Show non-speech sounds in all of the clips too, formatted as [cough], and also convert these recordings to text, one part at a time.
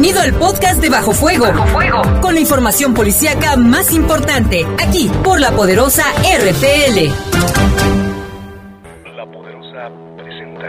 Bienvenido al podcast de Bajo Fuego. Bajo Fuego. Con la información policíaca más importante, aquí por la poderosa RPL. La poderosa presenta.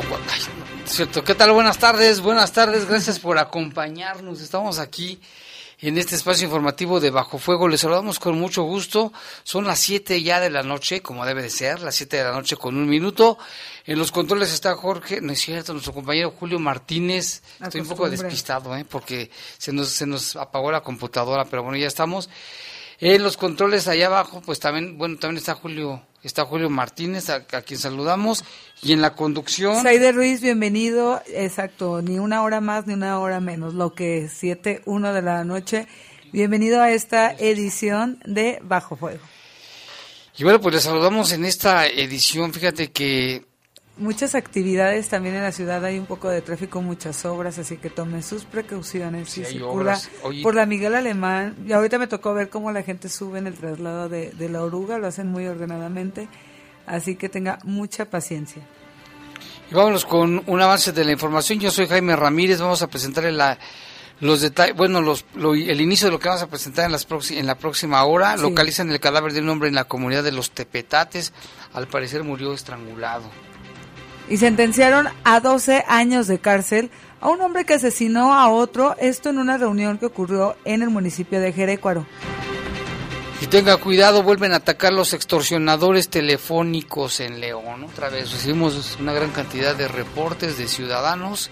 Ay, cierto. ¿Qué tal? Buenas tardes, buenas tardes. Gracias por acompañarnos. Estamos aquí en este espacio informativo de Bajo Fuego. Les saludamos con mucho gusto. Son las 7 ya de la noche, como debe de ser, las 7 de la noche con un minuto. En los controles está Jorge, no es cierto, nuestro compañero Julio Martínez. Estoy un poco despistado, ¿eh? porque se nos, se nos apagó la computadora, pero bueno, ya estamos. En los controles allá abajo, pues también, bueno, también está Julio, está Julio Martínez, a, a quien saludamos. Y en la conducción. Saide Ruiz, bienvenido. Exacto, ni una hora más ni una hora menos, lo que es 7, 1 de la noche. Bienvenido a esta edición de Bajo Fuego. Y bueno, pues les saludamos en esta edición. Fíjate que Muchas actividades también en la ciudad, hay un poco de tráfico, muchas obras, así que tomen sus precauciones. Sí, Si circula. Oye. por la Miguel Alemán, y ahorita me tocó ver cómo la gente sube en el traslado de, de la oruga, lo hacen muy ordenadamente, así que tenga mucha paciencia. y vámonos con un avance de la información. Yo soy Jaime Ramírez. Vamos a presentar la, los detalles, bueno, los, lo- el inicio de lo que vamos a presentar en, las en la próxima hora. Sí. Localizan el cadáver de un hombre en la comunidad de los Tepetates. Al parecer murió estrangulado. Y sentenciaron a 12 años de cárcel a un hombre que asesinó a otro, esto en una reunión que ocurrió en el municipio de Jerécuaro. Y tenga cuidado, vuelven a atacar los extorsionadores telefónicos en León. Otra vez recibimos una gran cantidad de reportes de ciudadanos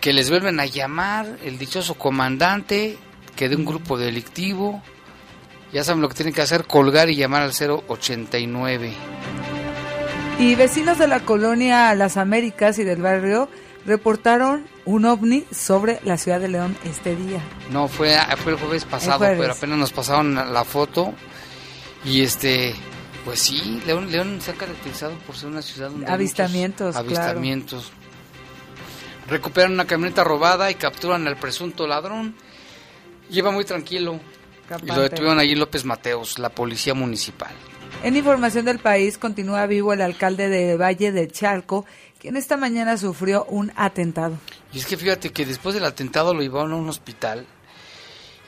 que les vuelven a llamar el dichoso comandante que de un grupo delictivo. Ya saben lo que tienen que hacer, colgar y llamar al 089. Y vecinos de la colonia Las Américas y del barrio reportaron un ovni sobre la ciudad de León este día. No, fue, fue el jueves pasado, jueves. pero apenas nos pasaron la foto. Y este, pues sí, León, León se ha caracterizado por ser una ciudad donde hay Avistamientos, claro. avistamientos. Recuperan una camioneta robada y capturan al presunto ladrón. Lleva muy tranquilo. Y lo detuvieron allí López Mateos, la policía municipal. En información del país continúa vivo el alcalde de Valle de Chalco, quien esta mañana sufrió un atentado. Y es que fíjate que después del atentado lo llevaron a un hospital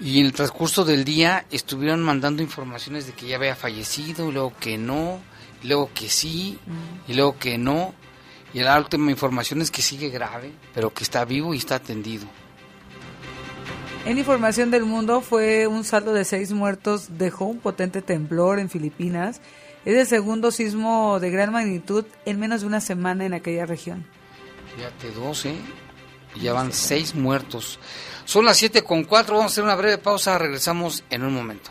y en el transcurso del día estuvieron mandando informaciones de que ya había fallecido, y luego que no, luego que sí, y luego que no. Y la última información es que sigue grave, pero que está vivo y está atendido. En información del mundo fue un saldo de seis muertos, dejó un potente temblor en Filipinas. Es el segundo sismo de gran magnitud en menos de una semana en aquella región. Fíjate, dos, ¿eh? Y ya van seis muertos. Son las siete con cuatro, vamos a hacer una breve pausa, regresamos en un momento.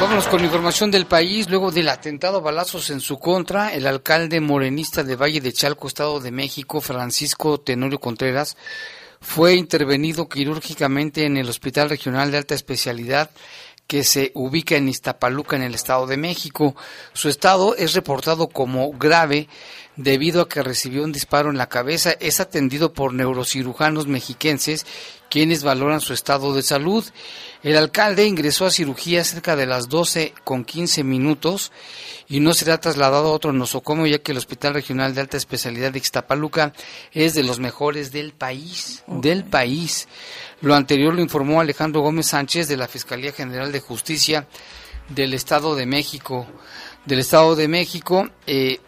Vámonos con información del país. Luego del atentado a balazos en su contra, el alcalde morenista de Valle de Chalco, Estado de México, Francisco Tenorio Contreras, fue intervenido quirúrgicamente en el Hospital Regional de Alta Especialidad que se ubica en Iztapaluca, en el Estado de México. Su estado es reportado como grave debido a que recibió un disparo en la cabeza. Es atendido por neurocirujanos mexiquenses quienes valoran su estado de salud. El alcalde ingresó a cirugía cerca de las 12 con 15 minutos y no será trasladado a otro nosocomo ya que el Hospital Regional de Alta Especialidad de Ixtapaluca es de los mejores del país, del país. Lo anterior lo informó Alejandro Gómez Sánchez de la Fiscalía General de Justicia del Estado de México. Del Estado de México, eh,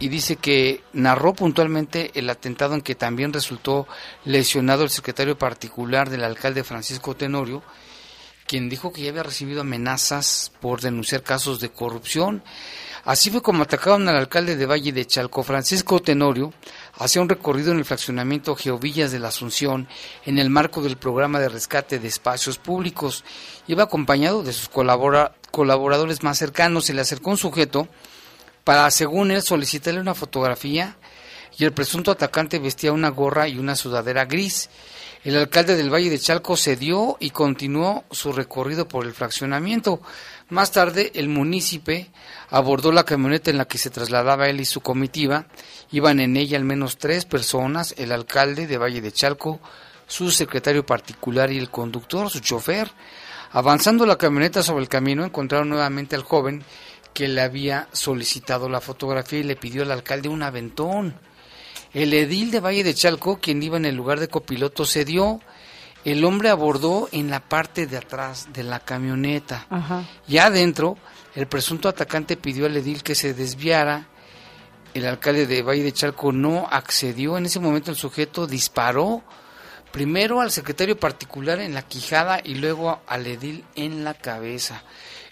y dice que narró puntualmente el atentado en que también resultó lesionado el secretario particular del alcalde Francisco Tenorio, quien dijo que ya había recibido amenazas por denunciar casos de corrupción. Así fue como atacaron al alcalde de Valle de Chalco, Francisco Tenorio, hacía un recorrido en el fraccionamiento Geovillas de la Asunción en el marco del programa de rescate de espacios públicos. Iba acompañado de sus colaboradores más cercanos. Se le acercó un sujeto para, según él, solicitarle una fotografía y el presunto atacante vestía una gorra y una sudadera gris. El alcalde del Valle de Chalco cedió y continuó su recorrido por el fraccionamiento. Más tarde, el munícipe abordó la camioneta en la que se trasladaba él y su comitiva. Iban en ella al menos tres personas, el alcalde de Valle de Chalco, su secretario particular y el conductor, su chofer. Avanzando la camioneta sobre el camino, encontraron nuevamente al joven que le había solicitado la fotografía y le pidió al alcalde un aventón. El edil de Valle de Chalco, quien iba en el lugar de copiloto, cedió. El hombre abordó en la parte de atrás de la camioneta. Ya adentro, el presunto atacante pidió al edil que se desviara. El alcalde de Valle de Chalco no accedió. En ese momento el sujeto disparó primero al secretario particular en la quijada y luego al edil en la cabeza.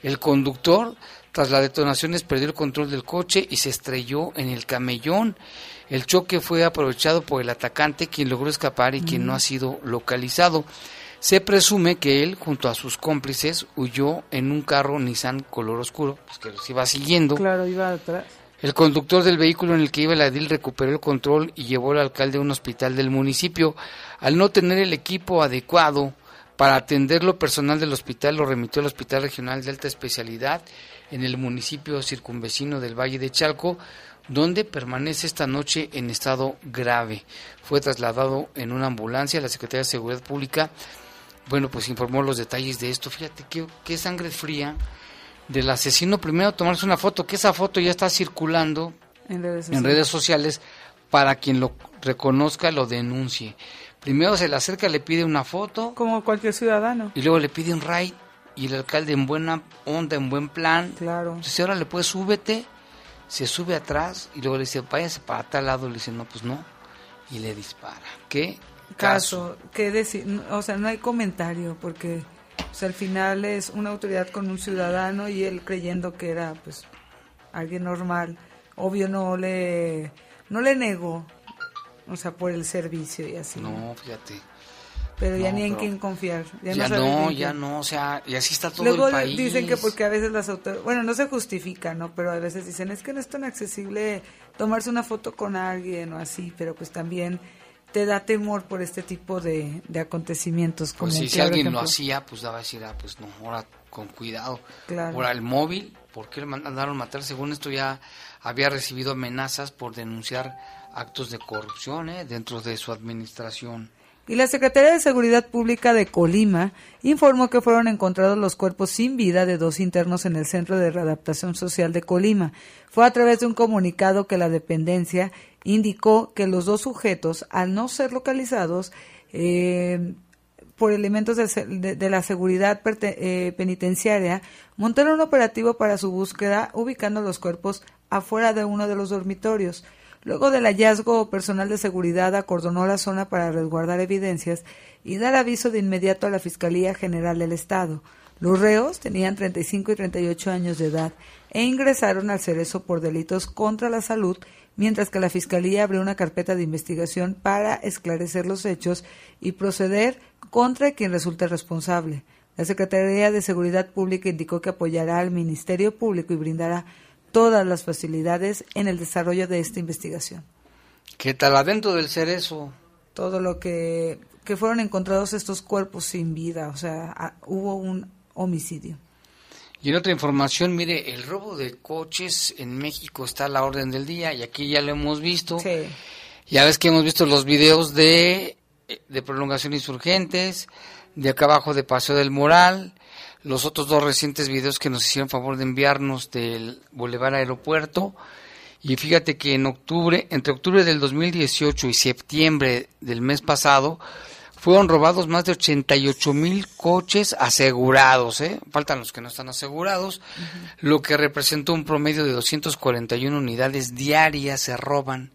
El conductor tras las detonaciones perdió el control del coche y se estrelló en el camellón. El choque fue aprovechado por el atacante, quien logró escapar y quien no ha sido localizado. Se presume que él, junto a sus cómplices, huyó en un carro Nissan color oscuro, pues que los iba siguiendo. Claro, iba atrás. El conductor del vehículo en el que iba el edil recuperó el control y llevó al alcalde a un hospital del municipio. Al no tener el equipo adecuado para atenderlo, personal del hospital lo remitió al Hospital Regional de Alta Especialidad en el municipio circunvecino del Valle de Chalco, donde permanece esta noche en estado grave. Fue trasladado en una ambulancia a la Secretaría de Seguridad Pública. Bueno, pues informó los detalles de esto. Fíjate qué, sangre fría del asesino. Primero tomarse una foto, que esa foto ya está circulando en redes sociales, para quien lo reconozca, lo denuncie. Primero se le acerca, le pide una foto. Como cualquier ciudadano. Y luego le pide un raid y el alcalde en buena onda, en buen plan. Claro. Entonces ahora le puede súbete, se sube atrás y luego le dice, váyase para tal lado, le dice, no, pues no, y le dispara. ¿Qué caso? ¿Qué decir? O sea, no hay comentario porque o sea, al final es una autoridad con un ciudadano y él creyendo que era pues alguien normal. Obvio no le no le negó, o sea, por el servicio y así. No, fíjate. Pero ya ni en quién confiar. Ya, no, ya no, o sea, y así está todo el país. dicen que porque a veces las autoridades, bueno, no se justifica, ¿no? Pero a veces dicen, es que no es tan accesible tomarse una foto con alguien o así, pero pues también te da temor por este tipo de, acontecimientos. Como pues si, alguien lo hacía, pues daba a decir, ah, pues no, ahora con cuidado. Claro. Ahora el móvil, ¿por qué le mandaron matar? Según esto ya había recibido amenazas por denunciar actos de corrupción ¿eh? dentro de su administración y la Secretaría de Seguridad Pública de Colima informó que fueron encontrados los cuerpos sin vida de dos internos en el Centro de Readaptación Social de Colima. Fue a través de un comunicado que la dependencia indicó que los dos sujetos, al no ser localizados eh, por elementos de, la seguridad eh, penitenciaria, montaron un operativo para su búsqueda ubicando los cuerpos afuera de uno de los dormitorios. Luego del hallazgo, personal de seguridad acordonó la zona para resguardar evidencias y dar aviso de inmediato a la Fiscalía General del Estado. Los reos tenían 35 y 38 años de edad e ingresaron al cerezo por delitos contra la salud, mientras que la Fiscalía abrió una carpeta de investigación para esclarecer los hechos y proceder contra quien resulte responsable. La Secretaría de Seguridad Pública indicó que apoyará al Ministerio Público y brindará todas las facilidades en el desarrollo de esta investigación. ¿Qué tal adentro del cerezo? Todo lo que, que fueron encontrados estos cuerpos sin vida, o sea, hubo un homicidio. Y en otra información, mire, el robo de coches en México está a la orden del día y aquí ya lo hemos visto. Sí. Ya ves que hemos visto los videos de, de prolongación insurgentes, de acá abajo de Paseo del Moral, los otros dos recientes videos que nos hicieron favor de enviarnos del Boulevard Aeropuerto. Y fíjate que en octubre, entre octubre del 2018 y septiembre del mes pasado, fueron robados más de 88 mil coches asegurados, ¿eh? faltan los que no están asegurados, lo que representó un promedio de 241 unidades diarias se roban,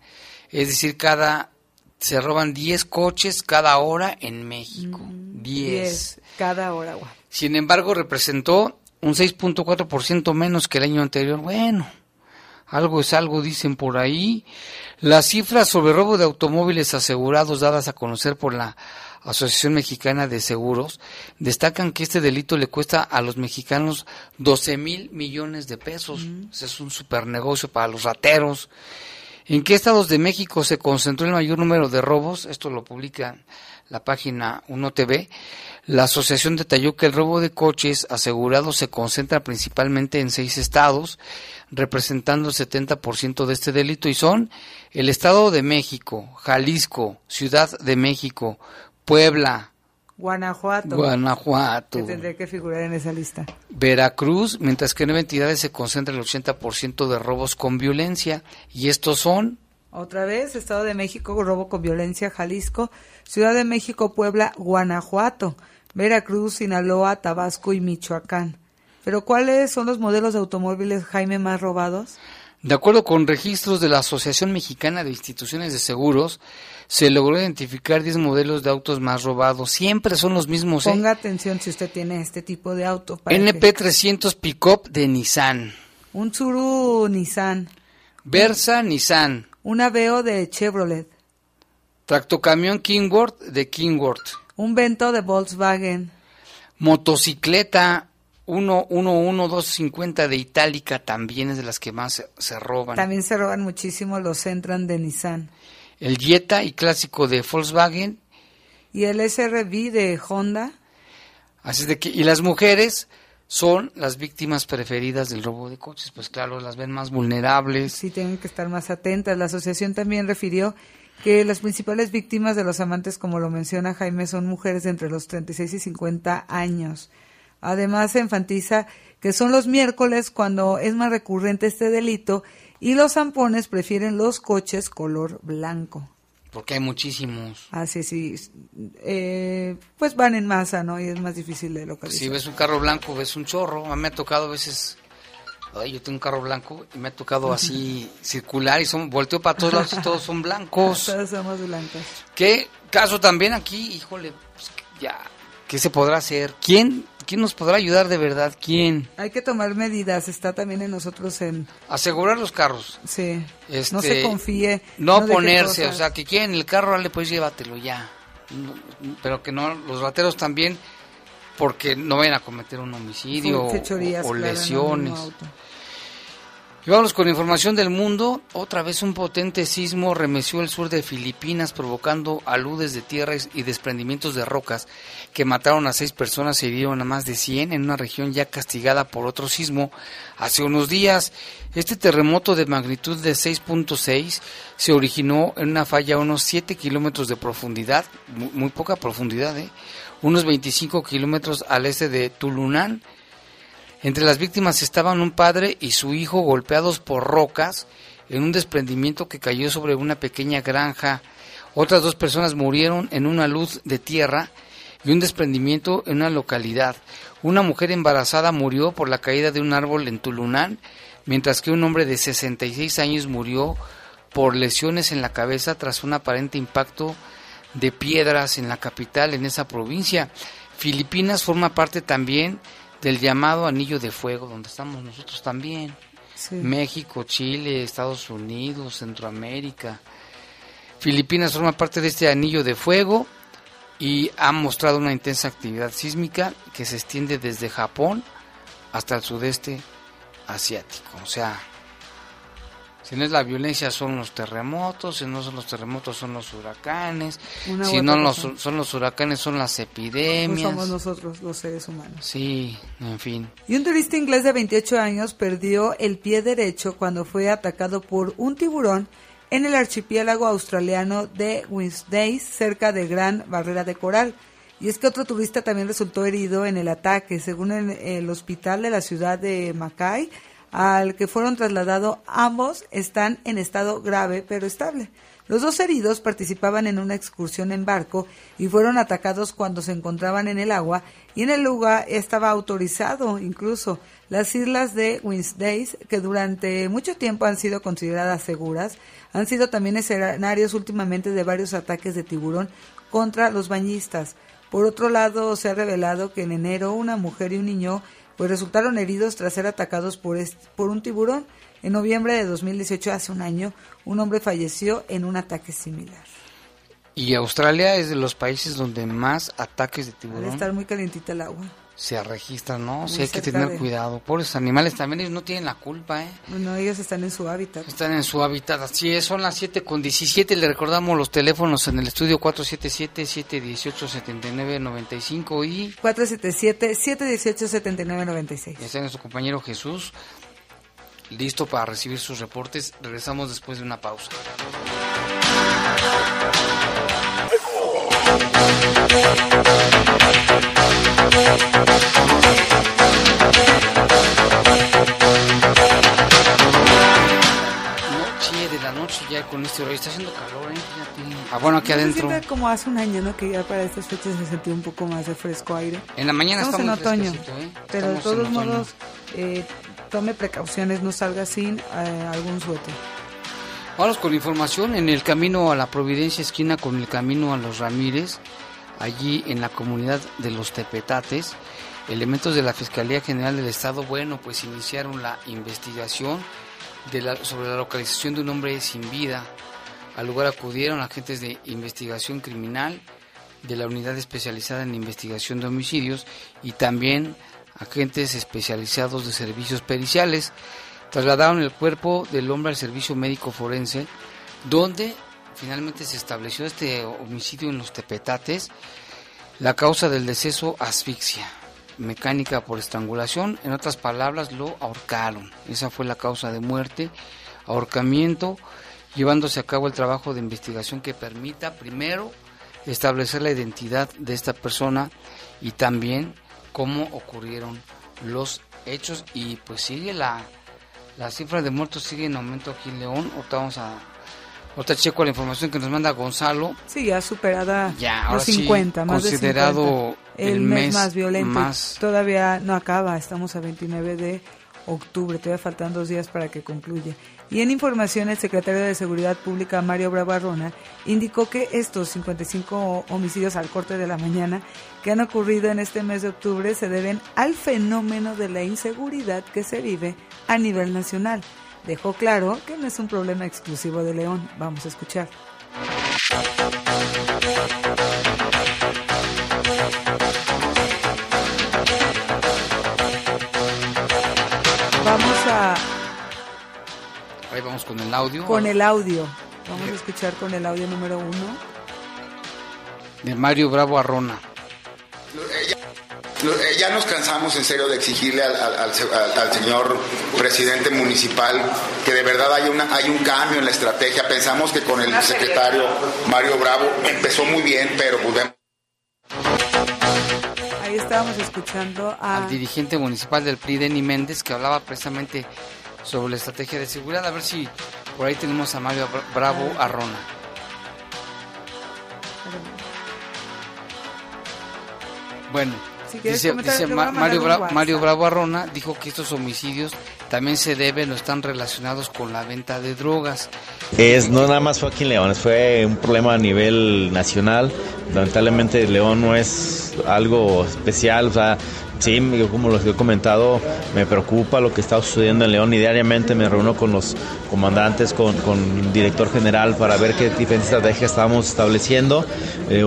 es decir, cada se roban 10 coches cada hora en México, 10. cada hora. Sin embargo, representó un 6.4% menos que el año anterior. Bueno, algo es algo, dicen por ahí. Las cifras sobre robo de automóviles asegurados dadas a conocer por la Asociación Mexicana de Seguros destacan que este delito le cuesta a los mexicanos 12 mil millones de pesos. Ese es un super negocio para los rateros. ¿En qué estados de México se concentró el mayor número de robos? Esto lo publica la página 1TV. La asociación detalló que el robo de coches asegurados se concentra principalmente en seis estados, representando el 70% de este delito, y son el Estado de México, Jalisco, Ciudad de México, Puebla, Guanajuato. Guanajuato, Que tendría que figurar en esa lista. Veracruz, mientras que en nueve entidades se concentra el 80% de robos con violencia, y estos son Otra vez, Estado de México, robo con violencia, Jalisco, Ciudad de México, Puebla, Guanajuato, Veracruz, Sinaloa, Tabasco y Michoacán. Pero ¿cuáles son los modelos de automóviles, Jaime, más robados? De acuerdo con registros de la Asociación Mexicana de Instituciones de Seguros, se logró identificar 10 modelos de autos más robados. Siempre son los mismos. ¿eh? Ponga atención si usted tiene este tipo de auto. para que- NP300 Pickup de Nissan. Un Tsuru Nissan, Versa Nissan. un Aveo de Chevrolet, Tractocamión Kingworth de Kingworth. Un Vento de Volkswagen, Motocicleta 111250 de Itálica también es de las que más se, se roban. también se roban muchísimo los Centran de Nissan. El Jetta y clásico de Volkswagen. Y el SRV de Honda, Así de que, y las mujeres son las víctimas preferidas del robo de coches, pues claro, las ven más vulnerables. sí tienen que estar más atentas. La asociación también refirió que las principales víctimas de los amantes, como lo menciona Jaime, son mujeres de entre los 36 y 50 años. Además, se enfatiza que son los miércoles cuando es más recurrente este delito y los zampones prefieren los coches color blanco. Porque hay muchísimos. Así sí, eh, pues van en masa, ¿no? Y es más difícil de localizar. si ves un carro blanco, ves un chorro. A mí me ha tocado a veces. Ay, yo tengo un carro blanco y me ha tocado [laughs] así circular y son volteo para todos lados y todos son blancos. [laughs] Todas somos blancas. ¿Qué caso también aquí? Híjole, pues, ya. ¿Qué se podrá hacer? ¿Quién, ¿Quién nos podrá ayudar de verdad? ¿Quién? Hay que tomar medidas, está también en nosotros en... Asegurar los carros. Sí, Este, no se confíe. No, deje ponerse, o sea, que quieren el carro, dale, pues llévatelo ya. No, pero que no, los rateros también, porque no vayan a cometer un homicidio o, Fechorías, lesiones. Y vamos con información del mundo. Otra vez un potente sismo remeció el sur de Filipinas, provocando aludes de tierra y desprendimientos de rocas que mataron a seis personas y hirieron a más de 100 en una región ya castigada por otro sismo hace unos días. Este terremoto de magnitud de 6.6 se originó en una falla a unos 7 kilómetros de profundidad, muy, muy poca profundidad, ¿eh? Unos 25 kilómetros al este de Tulunán. Entre las víctimas estaban un padre y su hijo golpeados por rocas en un desprendimiento que cayó sobre una pequeña granja. Otras dos personas murieron en una luz de tierra y un desprendimiento en una localidad. Una mujer embarazada murió por la caída de un árbol en Tulunán, mientras que un hombre de 66 años murió por lesiones en la cabeza tras un aparente impacto de piedras en la capital en esa provincia. Filipinas forma parte también del llamado Anillo de Fuego, donde estamos nosotros también. Sí. México, Chile, Estados Unidos, Centroamérica. Filipinas forma parte de este Anillo de Fuego y ha mostrado una intensa actividad sísmica que se extiende desde Japón hasta el sudeste asiático. O sea, Si no es la violencia, son los terremotos. Si no son los terremotos, son los huracanes. Una si no los, son los huracanes, son las No epidemias. somos nosotros los seres humanos. Sí, en fin. Y un turista inglés de 28 años perdió el pie derecho cuando fue atacado por un tiburón en el archipiélago australiano de Wednesday, cerca de Gran Barrera de Coral. Y es que otro turista también resultó herido en el ataque, según el, el hospital de la ciudad de Mackay, al que fueron trasladados, ambos están en estado grave pero estable. Los dos heridos participaban en una excursión en barco y fueron atacados cuando se encontraban en el agua y en el lugar estaba autorizado incluso las islas de Wednesdays, que durante mucho tiempo han sido consideradas seguras, han sido también escenarios últimamente de varios ataques de tiburón contra los bañistas. Por otro lado, se ha revelado que en enero una mujer y un niño pues resultaron heridos tras ser atacados por, por un tiburón. En noviembre de 2018, hace un año, un hombre falleció en un ataque similar. Y Australia es de los países donde más ataques de Debe tiburón estar muy calientita el agua. Se registran, ¿no? Sí, hay que tener de- cuidado. Pobres animales también, ellos no tienen la culpa, ¿eh? Bueno, ellos están en su hábitat. Están en su hábitat. Así es, son las 7 con 17. Le recordamos los teléfonos en el estudio 477-718-7995 y 477-718-7996. está nuestro compañero Jesús listo para recibir sus reportes. Regresamos después de una pausa. Está haciendo calor, ¿eh? Ah, bueno, aquí adentro. siente como hace un año, ¿no? Que ya para estas fechas se sentía un poco más de fresco aire. En la mañana Estamos está en otoño, ¿eh? pero de Estamos todos modos eh, tome precauciones, no salga sin eh, algún suéter. Vamos con información en el camino a la Providencia, esquina con el camino a los Ramírez, allí en la comunidad de los Tepetates. Elementos de la Fiscalía General del Estado, bueno, pues iniciaron la investigación de la- sobre la localización de un hombre sin vida. Al lugar acudieron agentes de investigación criminal de la Unidad Especializada en Investigación de Homicidios y también agentes especializados de servicios periciales. Trasladaron el cuerpo del hombre al servicio médico forense, donde finalmente se estableció este homicidio en los Tepetates. La causa del deceso, asfixia mecánica por estrangulación, en otras palabras, lo ahorcaron. Esa fue la causa de muerte, ahorcamiento, llevándose a cabo el trabajo de investigación que permita, primero, establecer la identidad de esta persona y también cómo ocurrieron los hechos. Y pues sigue la, la cifra de muertos sigue en aumento aquí en León. Ahorita vamos a... Ahorita checo la información que nos manda Gonzalo. Sí, ya superada Ya, ahora los sí, 50, más considerado de 50. El, el mes, mes más violento. más- Todavía no acaba, estamos a 29 de octubre, todavía faltan dos días para que concluya. Y en información, el secretario de Seguridad Pública, Mario Bravo Arrona, indicó que estos 55 homicidios al corte de la mañana que han ocurrido en este mes de octubre se deben al fenómeno de la inseguridad que se vive a nivel nacional. Dejó claro que no es un problema exclusivo de León. Vamos a escuchar. Vamos a Ahí vamos con el audio con el audio. Vamos a escuchar con el audio número uno. de Mario Bravo Arrona. Eh, Ya nos cansamos en serio de exigirle al, al- al se- al- al señor presidente municipal que de verdad hay, una, hay un cambio en la estrategia. Pensamos que con el secretario Mario Bravo empezó muy bien, pero pues vemos Ahí estábamos escuchando a al dirigente municipal del PRI, Denny Méndez, que hablaba precisamente sobre la estrategia de seguridad. A ver si por ahí tenemos a Mario Bra- Bravo Arrona. Bueno, Si quieres dice, Ma- Mario, Bra- WhatsApp. Mario Bravo Arrona dijo que estos homicidios también se deben o están relacionados con la venta de drogas. Es, no nada más fue aquí en León, fue un problema a nivel nacional. Lamentablemente León no es algo especial, o sea, sí, yo como los he comentado, me preocupa lo que está sucediendo en León y diariamente me reúno con los comandantes, con, con el director general para ver qué diferentes estrategias estamos estableciendo. Eh,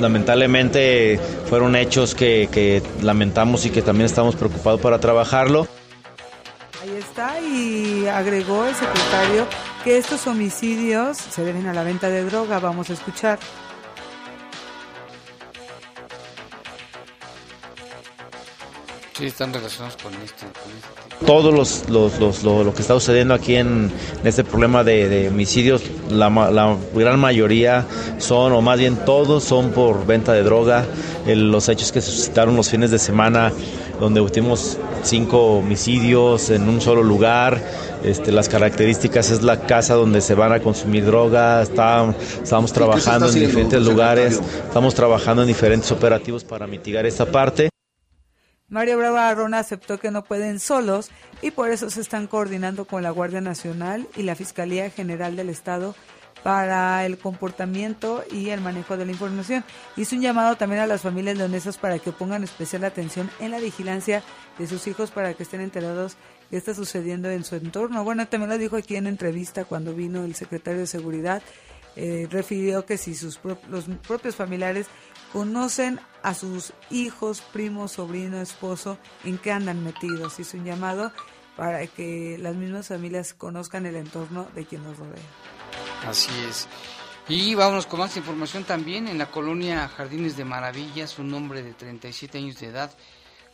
lamentablemente fueron hechos que, que lamentamos y que también estamos preocupados para trabajarlo. Ahí está y agregó el secretario que estos homicidios se deben a la venta de droga. Vamos a escuchar. Sí, están relacionados con este. este Todos los, los, los- lo, lo que está sucediendo aquí en, en este problema de, de homicidios, la, ma- la gran mayoría son, o más bien todos, son por venta de droga. El- los hechos que se suscitaron los fines de semana, donde tuvimos cinco homicidios en un solo lugar. Este, las características es la casa donde se van a consumir droga. Está, estamos trabajando en diferentes lugares, secretario? estamos trabajando en diferentes operativos para mitigar esta parte. Mario Bravo Arrona aceptó que no pueden solos y por eso se están coordinando con la Guardia Nacional y la Fiscalía General del Estado para el comportamiento y el manejo de la información. Hizo un llamado también a las familias leonesas para que pongan especial atención en la vigilancia de sus hijos para que estén enterados qué está sucediendo en su entorno. Bueno, también lo dijo aquí en entrevista cuando vino el secretario de Seguridad. Eh, refirió que si sus pro- los propios familiares conocen a sus hijos, primos, sobrino, esposo, en qué andan metidos. Hizo un llamado para que las mismas familias conozcan el entorno de quien nos rodea. Así es. Y vámonos con más información también. En la colonia Jardines de Maravillas, un hombre de 37 años de edad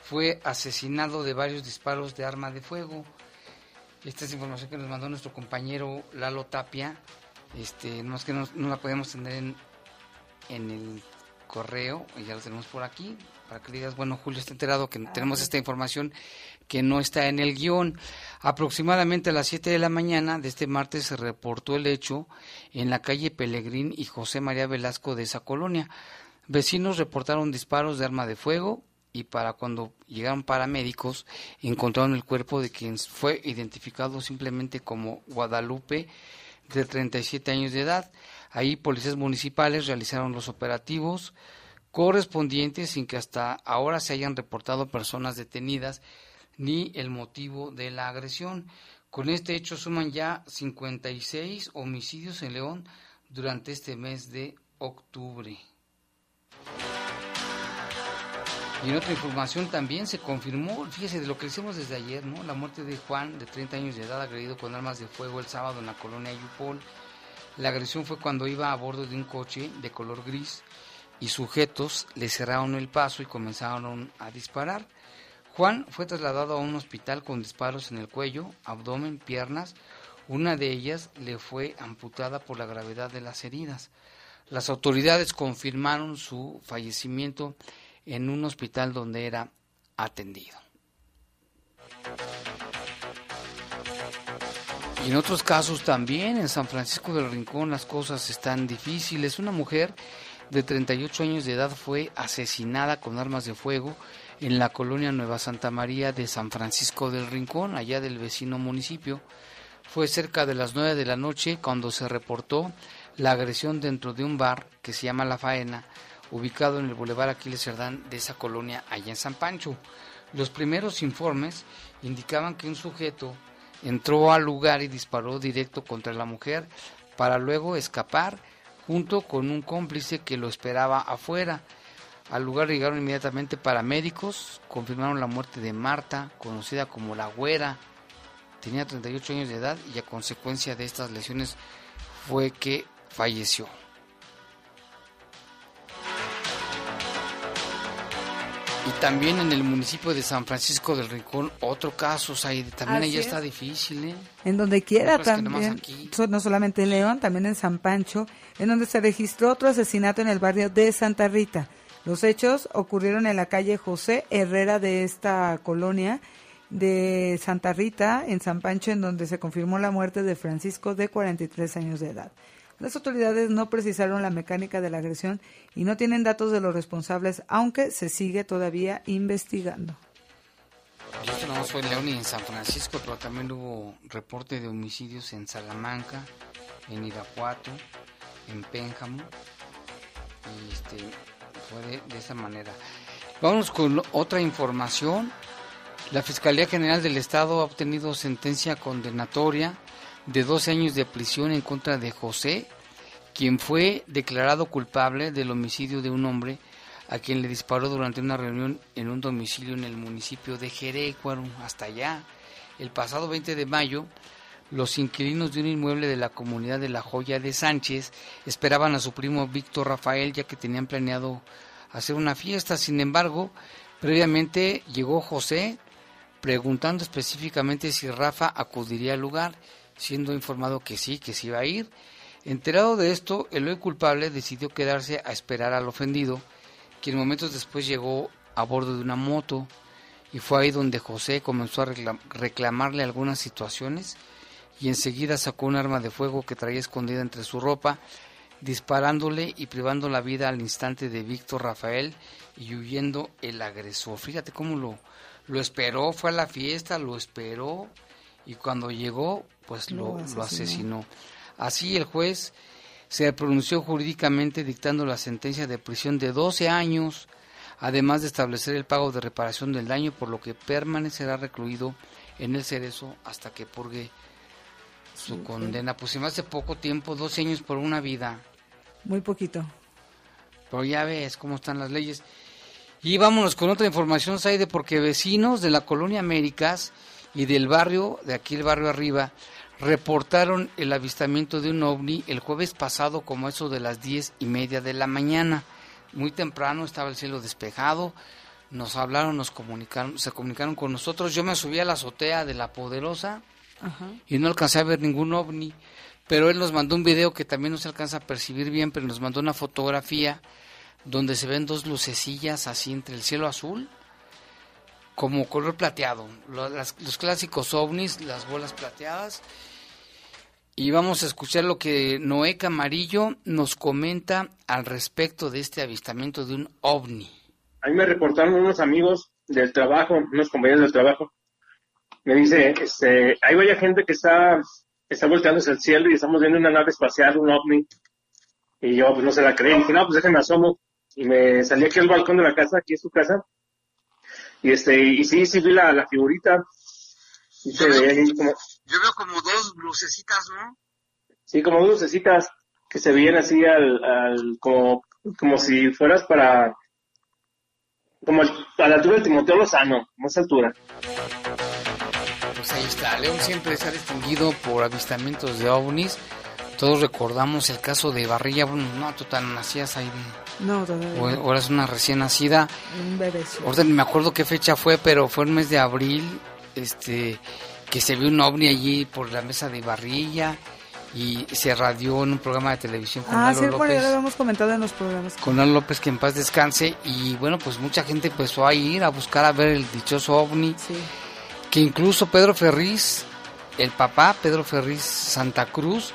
fue asesinado de varios disparos de arma de fuego. Esta es información que nos mandó nuestro compañero Lalo Tapia. Este, no es que no, no la podemos tener en, en el correo, y ya lo tenemos por aquí, para que digas, bueno, Julio está enterado que tenemos esta información que no está en el guion. Aproximadamente a las 7 de la mañana de este martes se reportó el hecho en la calle Pelegrín y José María Velasco de esa colonia. Vecinos reportaron disparos de arma de fuego y para cuando llegaron paramédicos encontraron el cuerpo de quien fue identificado simplemente como Guadalupe de 37 años de edad. Ahí policías municipales realizaron los operativos correspondientes sin que hasta ahora se hayan reportado personas detenidas ni el motivo de la agresión. Con este hecho suman ya 56 homicidios en León durante este mes de octubre. Y en otra información también se confirmó, fíjese de lo que hicimos desde ayer, ¿no? La muerte de Juan, de 30 años de edad, agredido con armas de fuego el sábado en la colonia Yupol. La agresión fue cuando iba a bordo de un coche de color gris y sujetos le cerraron el paso y comenzaron a disparar. Juan fue trasladado a un hospital con disparos en el cuello, abdomen, piernas. Una de ellas le fue amputada por la gravedad de las heridas. Las autoridades confirmaron su fallecimiento en un hospital donde era atendido. Y en otros casos también, en San Francisco del Rincón las cosas están difíciles. Una mujer de 38 años de edad fue asesinada con armas de fuego en la colonia Nueva Santa María de San Francisco del Rincón, allá del vecino municipio. Fue cerca de las 9 de la noche cuando se reportó la agresión dentro de un bar que se llama La Faena, ubicado en el Boulevard Aquiles Cerdán de esa colonia allá en San Pancho. Los primeros informes indicaban que un sujeto entró al lugar y disparó directo contra la mujer para luego escapar junto con un cómplice que lo esperaba afuera. Al lugar llegaron inmediatamente paramédicos, confirmaron la muerte de Marta, conocida como la güera. Tenía 38 años de edad y a consecuencia de estas lesiones fue que falleció. Y también en el municipio de San Francisco del Rincón, otro caso, Said, también Así allá es. está difícil, ¿eh? En donde quiera No también, no solamente en León, también en San Pancho, en donde se registró otro asesinato en el barrio de Santa Rita. Los hechos ocurrieron en la calle José Herrera de esta colonia de Santa Rita, en San Pancho, en donde se confirmó la muerte de Francisco de 43 años de edad. Las autoridades no precisaron la mecánica de la agresión y no tienen datos de los responsables, aunque se sigue todavía investigando. Y esto no fue en León y en San Francisco, pero también hubo reporte de homicidios en Salamanca, en Irapuato, en Pénjamo. Y este, fue de, de esa manera. Vamos con otra información. La Fiscalía General del Estado ha obtenido sentencia condenatoria de 12 años de prisión en contra de José, quien fue declarado culpable del homicidio de un hombre a quien le disparó durante una reunión en un domicilio en el municipio de Jerecuaro, hasta allá, el pasado 20 de mayo, los inquilinos de un inmueble de la comunidad de La Joya de Sánchez esperaban a su primo Víctor Rafael ya que tenían planeado hacer una fiesta. Sin embargo, previamente llegó José preguntando específicamente si Rafa acudiría al lugar, siendo informado que sí, que se iba a ir. Enterado de esto, el hoy culpable decidió quedarse a esperar al ofendido, quien momentos después llegó a bordo de una moto y fue ahí donde José comenzó a reclamarle algunas situaciones y enseguida sacó un arma de fuego que traía escondida entre su ropa, disparándole y privando la vida al instante de Víctor Rafael y huyendo el agresor. Fíjate cómo lo, lo esperó, fue a la fiesta, lo esperó y cuando llegó, pues lo, lo asesinó. Así el juez se pronunció jurídicamente dictando la sentencia de prisión de 12 años, además de establecer el pago de reparación del daño, por lo que permanecerá recluido en el cerezo hasta que purgue su condena. Pues me hace poco tiempo, 12 años por una vida. Muy poquito. Pero ya ves cómo están las leyes. Y vámonos con otra información, Saide, porque vecinos de la colonia Américas y del barrio, de aquí el barrio arriba, reportaron el avistamiento de un ovni el jueves pasado como eso de las diez y media de la mañana. Muy temprano estaba el cielo despejado, nos hablaron, nos comunicaron, se comunicaron con nosotros. Yo me subí a la azotea de la Poderosa y no alcancé a ver ningún ovni, pero él nos mandó un video que también no se alcanza a percibir bien, pero nos mandó una fotografía donde se ven dos lucecillas así entre el cielo azul, como color plateado, los, clásicos ovnis, las bolas plateadas. Y vamos a escuchar lo que Noé Camarillo nos comenta al respecto de este avistamiento de un ovni. A mí me reportaron unos amigos del trabajo, unos compañeros del trabajo. Me dice, este, hay vaya gente que está, está volteando hacia el cielo y estamos viendo una nave espacial, un ovni. Y yo, pues no se la creí. Dije, no, pues déjenme asomo y me salí aquí al balcón de la casa, aquí es su casa, y este, y sí, sí vi la, la figurita, yo, veo, como, dos lucecitas, ¿no? Sí, como dos lucecitas que se veían así al, al como, como si fueras para, como a la altura del Timoteo Lozano, más altura. Pues ahí está, León siempre se ha distinguido por avistamientos de ovnis. Todos recordamos el caso de Barrilla, bueno, no, tú tan nacías ahí de no, todavía. O, eres una recién nacida. Un bebé. Ahorita me acuerdo qué fecha fue, pero fue el mes de abril, este, que se vio un ovni allí por la mesa de barrilla y se radió en un programa de televisión con ah, sí, López. Bueno, ya lo habíamos comentado en los programas. Con Lalo López, que en paz descanse. Y bueno, pues mucha gente empezó a ir a buscar a ver el dichoso ovni. Sí. Que incluso Pedro Ferriz, el papá, Pedro Ferriz Santa Cruz,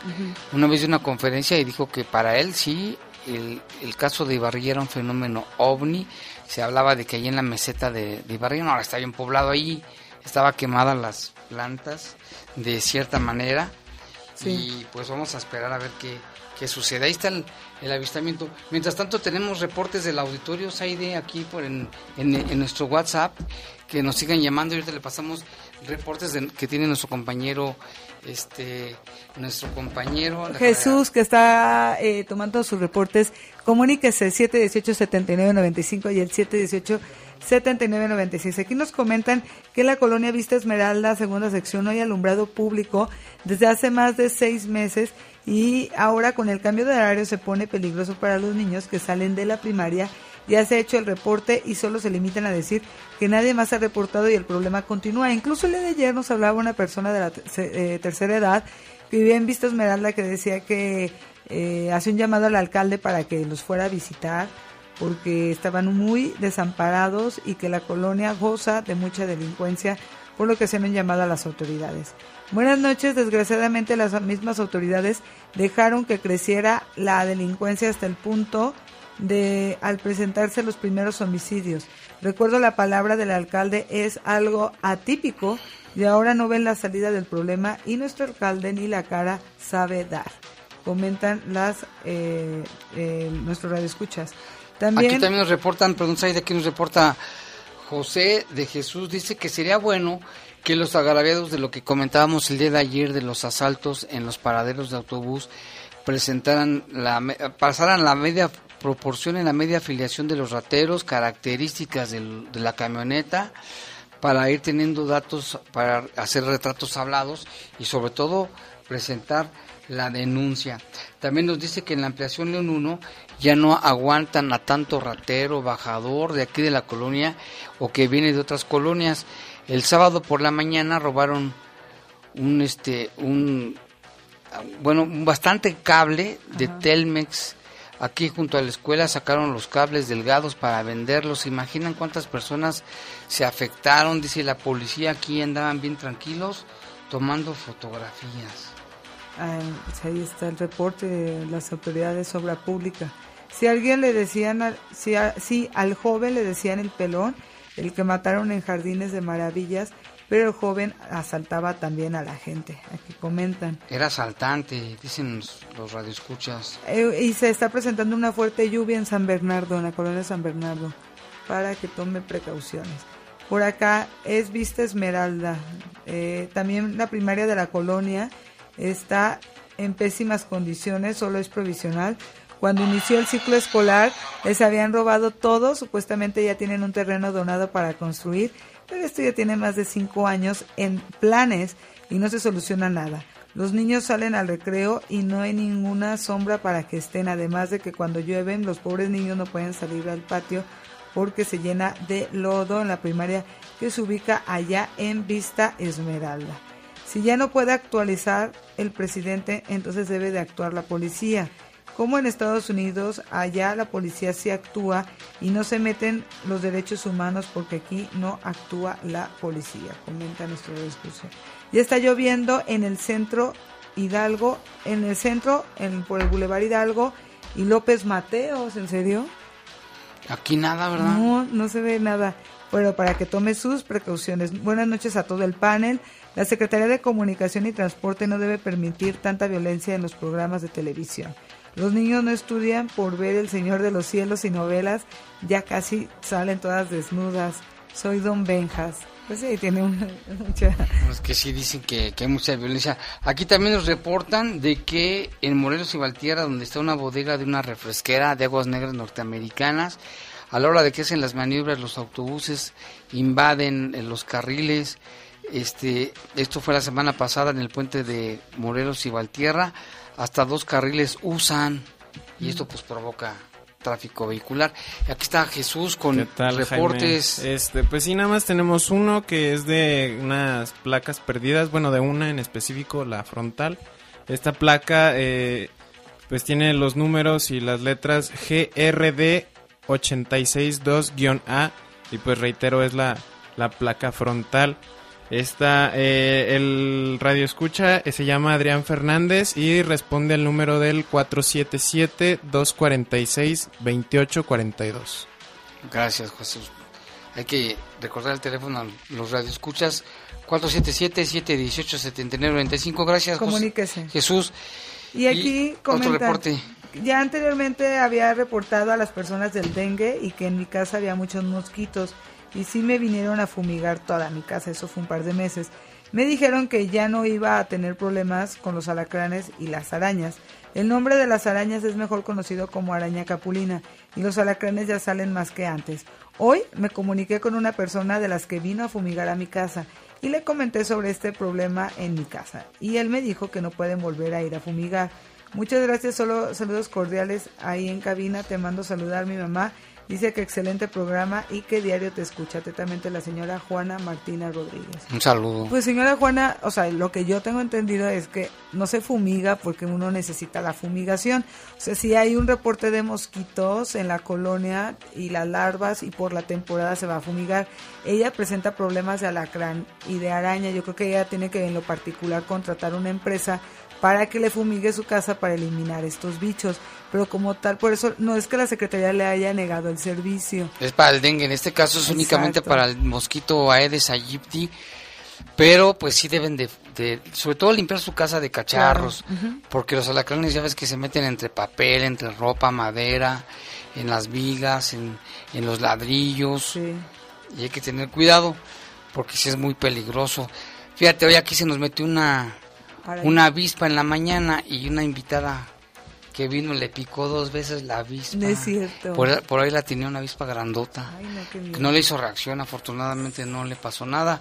una vez dio una conferencia y dijo que para él sí el, el, caso de Ibarrilla era un fenómeno ovni. Se hablaba de que allí en la meseta de, de Ibarrilla, no, ahora está bien poblado allí, estaba quemadas las plantas de cierta manera. Y pues vamos a esperar a ver qué, qué sucede. Ahí está el, avistamiento. Mientras tanto tenemos reportes del auditorio Saide aquí por en, en, nuestro WhatsApp que nos sigan llamando. Y ahorita le pasamos reportes que tiene nuestro compañero este nuestro compañero Jesús que está eh, tomando sus reportes. Comuníquese 718 7995 y el 718 7996 aquí nos comentan que la colonia Vista Esmeralda segunda sección no hay alumbrado público desde hace más de seis meses y ahora con el cambio de horario se pone peligroso para los niños que salen de la primaria ya se ha hecho el reporte y solo se limitan a decir que nadie más ha reportado y el problema continúa. Incluso el día de ayer nos hablaba una persona de la eh, tercera edad que vivía en Vista Esmeralda que decía que eh, hace un llamado al alcalde para que los fuera a visitar porque estaban muy desamparados y que la colonia goza de mucha delincuencia, por lo que se han llamado a las autoridades. Buenas noches, desgraciadamente las mismas autoridades dejaron que creciera la delincuencia hasta el punto de al presentarse los primeros homicidios. Recuerdo la palabra del alcalde es algo atípico y ahora no ven la salida del problema y nuestro alcalde ni la cara sabe dar. Comentan las eh, eh, nuestros radioescuchas. También, aquí también nos reportan, perdón, de aquí nos reporta José de Jesús, dice que sería bueno que los agraviados de lo que comentábamos el día de ayer de los asaltos en los paraderos de autobús presentaran la pasaran la media proporcionen la media afiliación de los rateros, características de la camioneta, para ir teniendo datos, para hacer retratos hablados y sobre todo presentar la denuncia. También nos dice que en la ampliación León 1 ya no aguantan a tanto ratero, bajador de aquí de la colonia o que viene de otras colonias. El sábado por la mañana robaron un este un bueno, bastante cable de Telmex aquí junto a la escuela sacaron los cables delgados para venderlos. ¿Se imaginan cuántas personas se afectaron? Dice la policía aquí andaban bien tranquilos tomando fotografías. Ah, pues ahí está el reporte de las autoridades de obra pública. Si a alguien le decían, si, si al joven le decían el pelón, el que mataron en Jardines de Maravillas, pero el joven asaltaba también a la gente. Aquí comentan. Era asaltante, dicen los radioescuchas. Eh, y se está presentando una fuerte lluvia en San Bernardo, en la colonia San Bernardo, para que tome precauciones. Por acá es Vista Esmeralda. Eh, también la primaria de la colonia está en pésimas condiciones, solo es provisional. Cuando inició el ciclo escolar, les habían robado todo, supuestamente ya tienen un terreno donado para construir pero esto ya tiene más de cinco años en planes y no se soluciona nada. Los niños salen al recreo y no hay ninguna sombra para que estén, además de que cuando llueven los pobres niños no pueden salir al patio porque se llena de lodo en la primaria que se ubica allá en Vista Esmeralda. Si ya no puede actualizar el presidente, entonces debe de actuar la policía como en Estados Unidos, allá la policía sí actúa y no se meten los derechos humanos porque aquí no actúa la policía, comenta nuestro discurso. Ya está lloviendo en el centro Hidalgo, en el centro, en, por el Boulevard Hidalgo y López Mateos, ¿en serio? Aquí nada, ¿verdad? No, no se ve nada. Bueno, para que tome sus precauciones. Buenas noches a todo el panel. La Secretaría de Comunicación y Transporte no debe permitir tanta violencia en los programas de televisión. Los niños no estudian por ver El Señor de los Cielos y novelas, ya casi salen todas desnudas. Soy Don Benjas. Pues sí, tiene mucha... [laughs] Es que sí dicen que, hay mucha violencia. Aquí también nos reportan de que en Morelos y Valtierra, donde está una bodega de una refresquera de aguas negras norteamericanas, a la hora de que hacen las maniobras los autobuses invaden eh, los carriles. Este, esto fue la semana pasada en el puente de Morelos y Valtierra hasta dos carriles usan y esto pues provoca tráfico vehicular. Aquí está Jesús con reportes. Este, pues sí, nada más tenemos uno que es de unas placas perdidas, bueno, de una en específico, la frontal. Esta placa eh, pues tiene los números y las letras GRD 862-A y pues reitero es la, la placa frontal. Está eh, el radio escucha, eh, se llama Adrián Fernández y responde al número del 477-246-2842. Gracias, Jesús. Hay que recordar el teléfono a los radioescuchas 477-718-7995. Gracias, Comuníquese. Jesús. Y aquí otro reporte. Ya anteriormente había reportado a las personas del dengue y que en mi casa había muchos mosquitos y sí me vinieron a fumigar toda mi casa, eso fue un par de meses. Me dijeron que ya no iba a tener problemas con los alacranes y las arañas. El nombre de las arañas es mejor conocido como araña capulina y los alacranes ya salen más que antes. Hoy me comuniqué con una persona de las que vino a fumigar a mi casa y le comenté sobre este problema en mi casa y él me dijo que no pueden volver a ir a fumigar. Muchas gracias, solo saludos cordiales ahí en cabina, te mando saludar mi mamá Dice que excelente programa y que diario te escucha atentamente la señora Juana Martina Rodríguez. Un saludo. Pues señora Juana, o sea, lo que yo tengo entendido es que no se fumiga porque uno necesita la fumigación. O sea, si hay un reporte de mosquitos en la colonia y las larvas y por la temporada se va a fumigar. Ella presenta problemas de alacrán y de araña. Yo creo que ella tiene que en lo particular contratar una empresa para que le fumigue su casa para eliminar estos bichos. Pero como tal, por eso no es que la Secretaría le haya negado el servicio. Es para el dengue, en este caso es únicamente para el mosquito Aedes aegypti, pero pues sí deben de, sobre todo limpiar su casa de cacharros, porque los alacranes ya ves que se meten entre papel, entre ropa, madera, en las vigas, en, en los ladrillos, y hay que tener cuidado, porque sí es muy peligroso. Fíjate, hoy aquí se nos metió una una avispa en la mañana y una invitada que vino le picó dos veces la avispa. No es cierto. Por, por ahí la tenía una avispa grandota. Ay, no, qué que miedo. no le hizo reacción, afortunadamente no le pasó nada.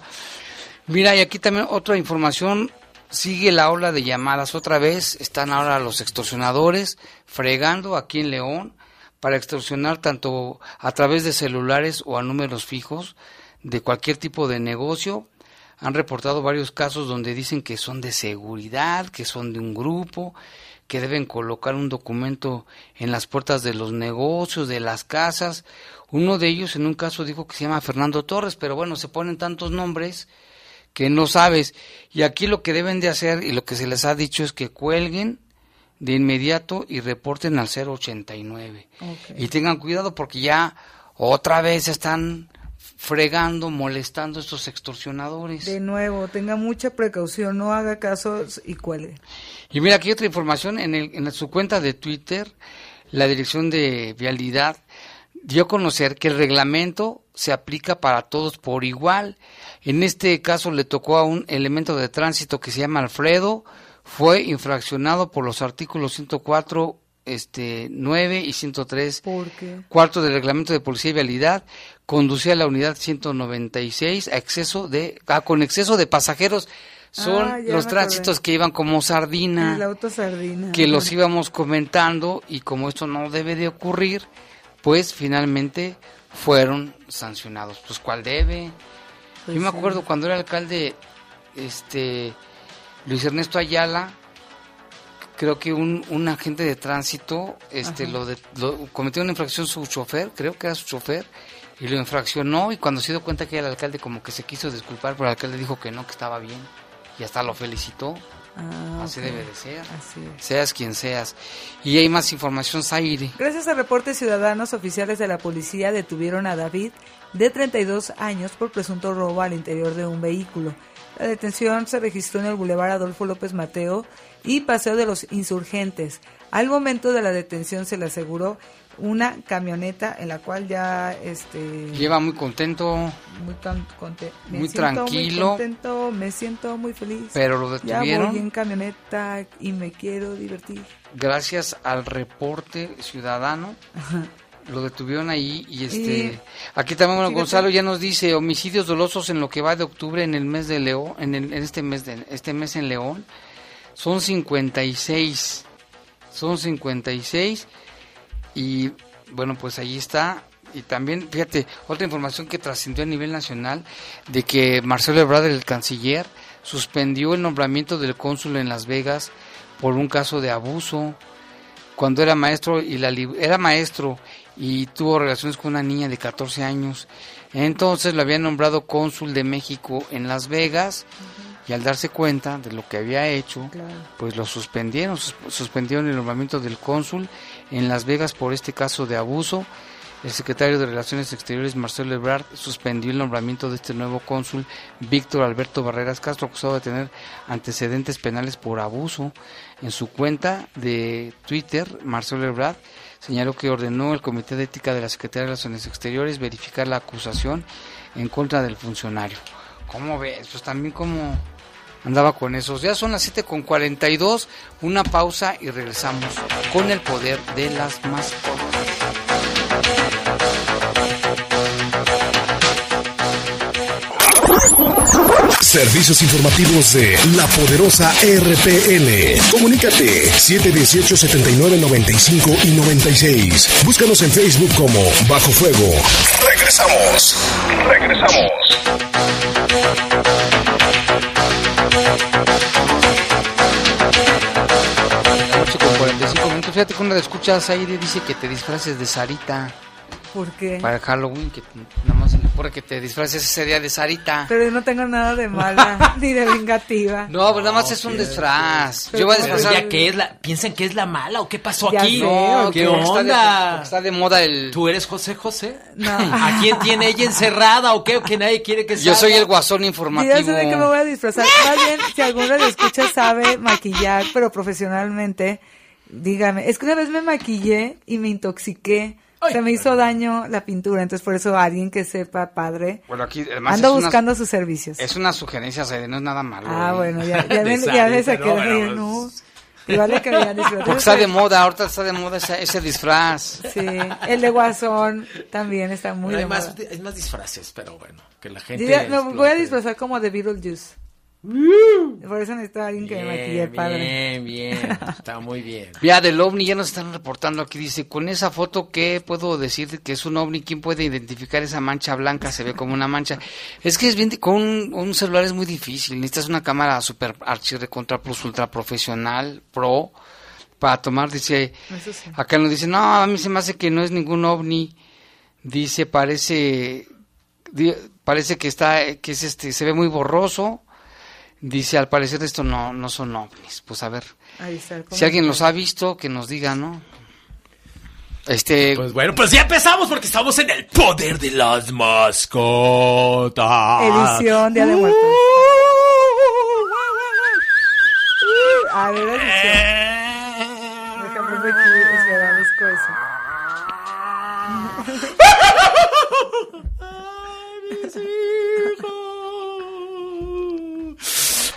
Mira, y aquí también otra información, sigue la ola de llamadas otra vez, están ahora los extorsionadores fregando aquí en León para extorsionar tanto a través de celulares o a números fijos de cualquier tipo de negocio. Han reportado varios casos donde dicen que son de seguridad, que son de un grupo, que deben colocar un documento en las puertas de los negocios, de las casas. Uno de ellos en un caso dijo que se llama Fernando Torres, pero bueno, se ponen tantos nombres que no sabes. Y aquí lo que deben de hacer y lo que se les ha dicho es que cuelguen de inmediato y reporten al 089. Ok. Y tengan cuidado porque ya otra vez están fregando, molestando a estos extorsionadores. De nuevo, tenga mucha precaución, no haga casos y cuelgue. Y mira, aquí hay otra información. En, el, en su cuenta de Twitter, la Dirección de Vialidad dio a conocer que el reglamento se aplica para todos por igual. En este caso le tocó a un elemento de tránsito que se llama Alfredo, fue infraccionado por los artículos 104, este, 9 y 103 ¿Por qué? cuarto del reglamento de policía y vialidad, conducía la unidad 196 a exceso de, ah, con exceso de pasajeros. Son Ah, los tránsitos que iban como sardina El auto sardina. que los íbamos comentando y como esto no debe de ocurrir, pues finalmente fueron sancionados. Pues cuál debe. Pues Yo me sí. acuerdo cuando era alcalde este Luis Ernesto Ayala, creo que un, un agente de tránsito este Ajá. lo, de, lo cometió una infracción su chofer, creo que era su chofer y lo infraccionó y cuando se dio cuenta que el alcalde como que se quiso disculpar, pero el alcalde dijo que no, que estaba bien y hasta lo felicitó. Ah, Así debe de ser. Así es. Seas quien seas. Y hay más información, Zaire. Gracias a reportes ciudadanos, oficiales de la policía detuvieron a David, de 32 años, por presunto robo al interior de un vehículo. La detención se registró en el Boulevard Adolfo López Mateo y Paseo de los Insurgentes. Al momento de la detención se le aseguró una camioneta en la cual ya este Lleva muy contento, muy tan- conte- muy tranquilo. muy contento, me siento muy feliz. pero lo ya detuvieron voy en camioneta y me quiero divertir. gracias al reporte ciudadano. Lo detuvieron ahí y este aquí también bueno. Gonzalo ya nos dice homicidios dolosos en lo que va de octubre en el mes de León, en, el- en este mes de este mes en León son 56. Son 56 y bueno, pues ahí está y también fíjate, otra información que trascendió a nivel nacional de que Marcelo Ebrard, el canciller, suspendió el nombramiento del cónsul en Las Vegas por un caso de abuso cuando era maestro y la era maestro y tuvo relaciones con una niña de 14 años. Entonces lo había nombrado cónsul de México en Las Vegas y al darse cuenta de lo que había hecho, Claro. pues lo suspendieron, sus- suspendieron el nombramiento del cónsul en Las Vegas por este caso de abuso. El secretario de Relaciones Exteriores, Marcelo Ebrard, suspendió el nombramiento de este nuevo cónsul, Víctor Alberto Barreras Castro, acusado de tener antecedentes penales por abuso. En su cuenta de Twitter, Marcelo Ebrard señaló que ordenó el Comité de Ética de la Secretaría de Relaciones Exteriores verificar la acusación en contra del funcionario. ¿Cómo ves? Pues también como andaba con esos. Ya son las 7 con 42, una pausa y regresamos con el poder de las mascotas. Servicios informativos de la poderosa RPN. Comunícate 718-7995 y 96. Búscanos en Facebook como Bajo Fuego. Regresamos. Regresamos. Con 45 minutos. Fíjate que una de escuchas ahí dice que te disfraces de Sarita ¿Por qué? para Halloween, que nada más se le ocurre que te disfraces ese día de Sarita. Pero yo no tengo nada de mala [laughs] ni de vengativa. No, pues nada más es un disfraz. Yo voy a disfrazar. ¿Ya qué es la, ¿Piensan que es la mala o qué pasó Ya aquí? No, ¿Qué porque está de- onda? porque está de moda el. ¿Tú eres José José? No. [laughs] ¿A quién tiene ella encerrada o qué? ¿O que nadie quiere que Yo salga? soy el guasón Y informativo. ya sé de qué me voy a disfrazar. Más bien, si alguno de escucha sabe maquillar, pero profesionalmente, dígame. Es que una vez me maquillé y me intoxiqué. Ay. Se me hizo daño la pintura, entonces por eso alguien que sepa, padre, Bueno, aquí además ando una- buscando sus servicios. Es una sugerencia, Zaire, no es nada malo. Ah, ¿eh? bueno, ya, [laughs] ya, me, De ya me saqué no, bueno, no. pues, Y vale que disfraces. [laughs] Porque está de moda, ahorita está de moda ese, ese disfraz. Sí, el de Guasón también está muy Pero de hay, más, moda. hay más disfraces, pero bueno, que la gente... Ya me voy a disfrazar como de Beetlejuice. Por eso necesito a alguien que me maquille Bien, padre. bien, bien, [laughs] está muy bien. Ya del ovni ya nos están reportando aquí, dice, con esa foto ¿qué puedo decir que es un ovni? ¿Quién puede identificar esa mancha blanca? Se ve como una mancha. Es que es bien, con un, un celular es muy difícil, necesitas una cámara super archi contra plus ultra profesional, pro, para tomar, dice, sí. acá nos dice, no, a mí se me hace que no es ningún ovni, dice, parece, di- parece que está, que es este, se ve muy borroso, dice, al parecer esto no, no son ovnis, pues a ver. Ahí está el Si alguien los ha visto, que nos diga, ¿no? Este, Pues bueno, pues ya empezamos porque estamos en el poder de las mascotas. Edición Día de Muertos. A ver, edición. Déjame ver aquí, espera, busco eso. [laughs] [laughs]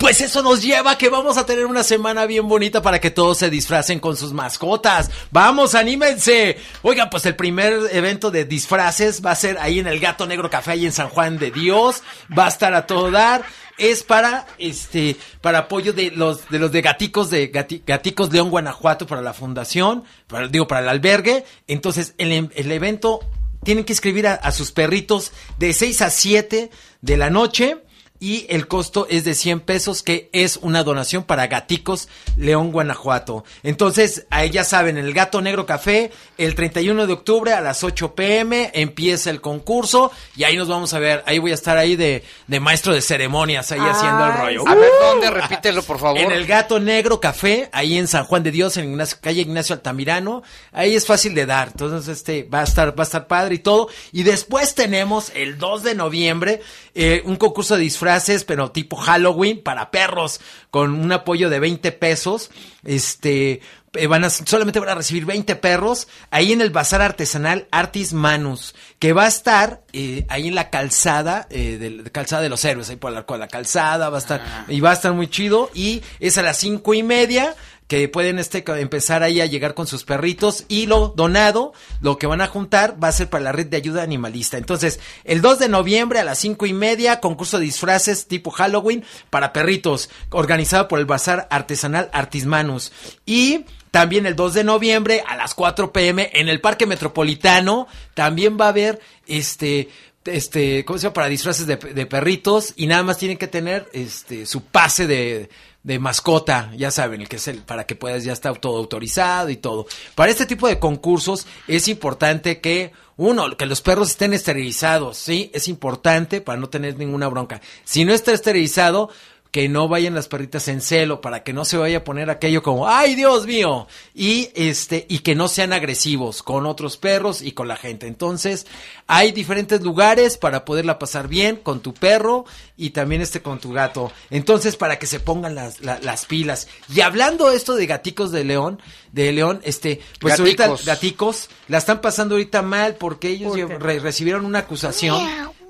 Pues eso nos lleva a que vamos a tener una semana bien bonita para que todos se disfracen con sus mascotas. Vamos, anímense. Oigan, pues el primer evento de disfraces va a ser ahí en el Gato Negro Café, ahí en San Juan de Dios. Va a estar a todo dar. Es para, este, para apoyo de los, de los de Gaticos de Gati- Gaticos León Guanajuato para la fundación, para, digo, para el albergue. Entonces, el, el evento tienen que escribir a, a sus perritos de 6 a 7 de la noche y el costo es de 100 pesos, que es una donación para Gaticos León, Guanajuato. Entonces, ahí ya saben, en el Gato Negro Café, el 31 de octubre a las 8 pm empieza el concurso y ahí nos vamos a ver. Ahí voy a estar ahí de, de maestro de ceremonias, ahí haciendo el rollo. a ver, ¿dónde? Repítelo, por favor. En el Gato Negro Café, ahí en San Juan de Dios, en Ignacio- calle Ignacio Altamirano, ahí es fácil de dar. Entonces, este, va a estar, va a estar padre y todo. Y después tenemos el 2 de noviembre, eh, un concurso de disfraces, pero tipo Halloween para perros, con un apoyo de 20 pesos. Este, eh, van a, solamente van a recibir 20 perros ahí en el bazar artesanal Artis Manus, que va a estar eh, ahí en la calzada, eh, de calzada de los héroes, ahí por la, calzada, va a estar, y va a estar muy chido, y es a las cinco y media, que pueden este empezar ahí a llegar con sus perritos y lo donado, lo que van a juntar va a ser para la red de ayuda animalista. Entonces, el 2 de noviembre a las cinco y media, concurso de disfraces tipo Halloween para perritos, organizado por el Bazar Artesanal Artismanus. Y también el 2 de noviembre a las 4 pm en el Parque Metropolitano también va a haber este este, ¿cómo se llama? Para disfraces de, de perritos y nada más tienen que tener este su pase de, de mascota, ya saben, el que es el para que puedas ya estar todo autorizado y todo. Para este tipo de concursos es importante que uno, que los perros estén esterilizados, ¿sí? Es importante para no tener ninguna bronca. Si no está esterilizado, que no vayan las perritas en celo para que no se vaya a poner aquello como ay Dios mío y este y que no sean agresivos con otros perros y con la gente. Entonces hay diferentes lugares para poderla pasar bien con tu perro y también este con tu gato. Entonces para que se pongan las, la- las pilas. Y hablando esto de gaticos de león de león este pues Gaticos. ahorita gaticos. la están pasando ahorita mal porque ellos recibieron una acusación